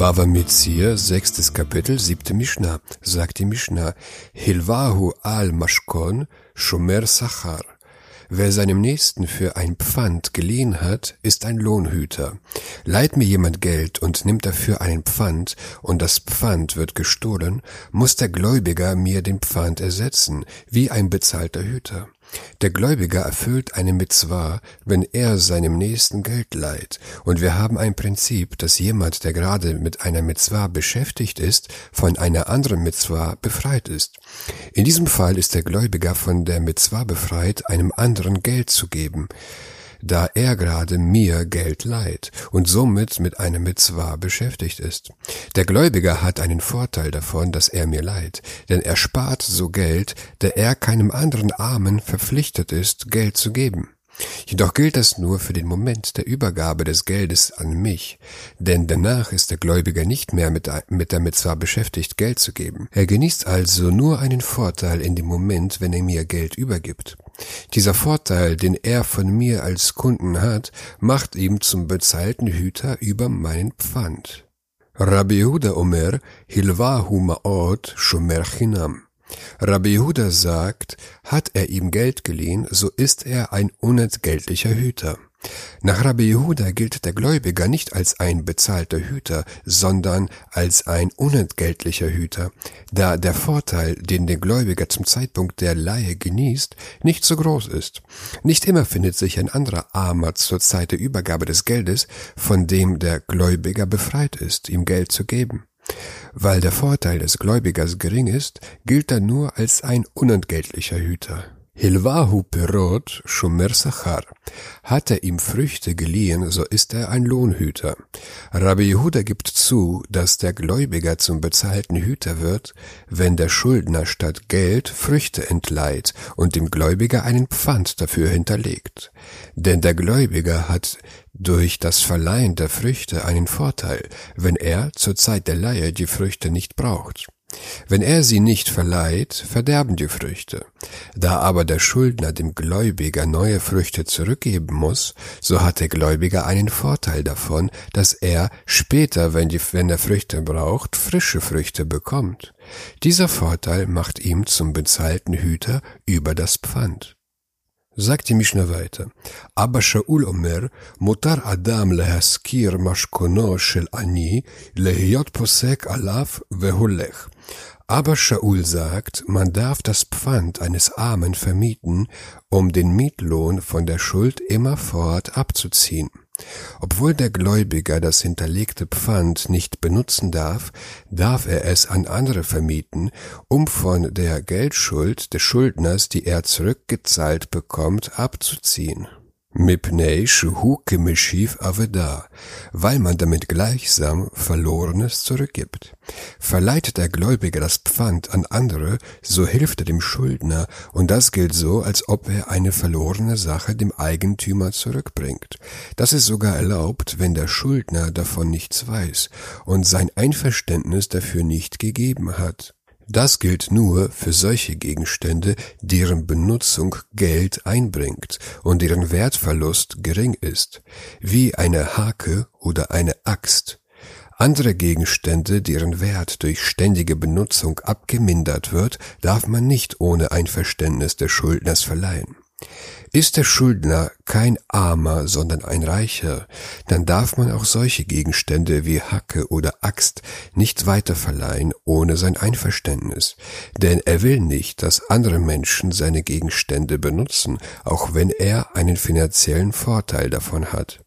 Bava Metzir, sechstes Kapitel, siebte Mishnah, sagt die Mishnah, Hilvahu al Mashkon, Shomer Sachar. Wer seinem Nächsten für ein Pfand geliehen hat, ist ein Lohnhüter. Leiht mir jemand Geld und nimmt dafür einen Pfand, und das Pfand wird gestohlen, muss der Gläubiger mir den Pfand ersetzen, wie ein bezahlter Hüter. Der Gläubiger erfüllt eine Mitzwa, wenn er seinem Nächsten Geld leiht, und wir haben ein Prinzip, dass jemand, der gerade mit einer Mitzwa beschäftigt ist, von einer anderen Mitzwa befreit ist. In diesem Fall ist der Gläubiger von der Mitzwa befreit, einem anderen Geld zu geben da er gerade mir Geld leiht und somit mit einer Mitzwa beschäftigt ist. Der Gläubiger hat einen Vorteil davon, dass er mir leiht, denn er spart so Geld, da er keinem anderen Armen verpflichtet ist, Geld zu geben. Jedoch gilt das nur für den Moment der Übergabe des Geldes an mich, denn danach ist der Gläubiger nicht mehr mit, mit der Mitzvah beschäftigt, Geld zu geben. Er genießt also nur einen Vorteil in dem Moment, wenn er mir Geld übergibt. Dieser Vorteil, den er von mir als Kunden hat, macht ihm zum bezahlten Hüter über meinen Pfand. Rabbi Yehuda Omer, Hilvahu Ma'od Shomer Chinam. Rabbi Yehuda sagt, hat er ihm Geld geliehen, so ist er ein unentgeltlicher Hüter. Nach Rabbi Yehuda gilt der Gläubiger nicht als ein bezahlter Hüter, sondern als ein unentgeltlicher Hüter, da der Vorteil, den der Gläubiger zum Zeitpunkt der Leihe genießt, nicht so groß ist. Nicht immer findet sich ein anderer Armer zur Zeit der Übergabe des Geldes, von dem der Gläubiger befreit ist, ihm Geld zu geben. Weil der Vorteil des Gläubigers gering ist, gilt er nur als ein unentgeltlicher Hüter. Hilvahu Perot Shomer Sachar. Hat er ihm Früchte geliehen, so ist er ein Lohnhüter. Rabbi Yehuda gibt zu, dass der Gläubiger zum bezahlten Hüter wird, wenn der Schuldner statt Geld Früchte entleiht und dem Gläubiger einen Pfand dafür hinterlegt. Denn der Gläubiger hat durch das Verleihen der Früchte einen Vorteil, wenn er zur Zeit der Leihe die Früchte nicht braucht. Wenn er sie nicht verleiht, verderben die Früchte. Da aber der Schuldner dem Gläubiger neue Früchte zurückgeben muss, so hat der Gläubiger einen Vorteil davon, dass er später, wenn, die, wenn er Früchte braucht, frische Früchte bekommt. Dieser Vorteil macht ihm zum bezahlten Hüter über das Pfand. Sagt die Mishnah weiter. Aber Shaul Omer, Mutar Adam lehaskir mashkono shel ani, lehiyot posek alaf veholech. Aber Shaul sagt, man darf das Pfand eines Armen vermieten, um den Mietlohn von der Schuld immerfort abzuziehen. Obwohl der Gläubiger das hinterlegte Pfand nicht benutzen darf, darf er es an andere vermieten, um von der Geldschuld des Schuldners, die er zurückgezahlt bekommt, abzuziehen. Mipnei Shuhu Kimeshiv Aveda, weil man damit gleichsam Verlorenes zurückgibt. Verleiht der Gläubiger das Pfand an andere, so hilft er dem Schuldner, und das gilt so, als ob er eine verlorene Sache dem Eigentümer zurückbringt. Das ist sogar erlaubt, wenn der Schuldner davon nichts weiß und sein Einverständnis dafür nicht gegeben hat. Das gilt nur für solche Gegenstände, deren Benutzung Geld einbringt und deren Wertverlust gering ist, wie eine Hake oder eine Axt. Andere Gegenstände, deren Wert durch ständige Benutzung abgemindert wird, darf man nicht ohne Einverständnis des Schuldners verleihen. Ist der Schuldner kein Armer, sondern ein Reicher, dann darf man auch solche Gegenstände wie Hacke oder Axt nicht weiterverleihen ohne sein Einverständnis, denn er will nicht, dass andere Menschen seine Gegenstände benutzen, auch wenn er einen finanziellen Vorteil davon hat.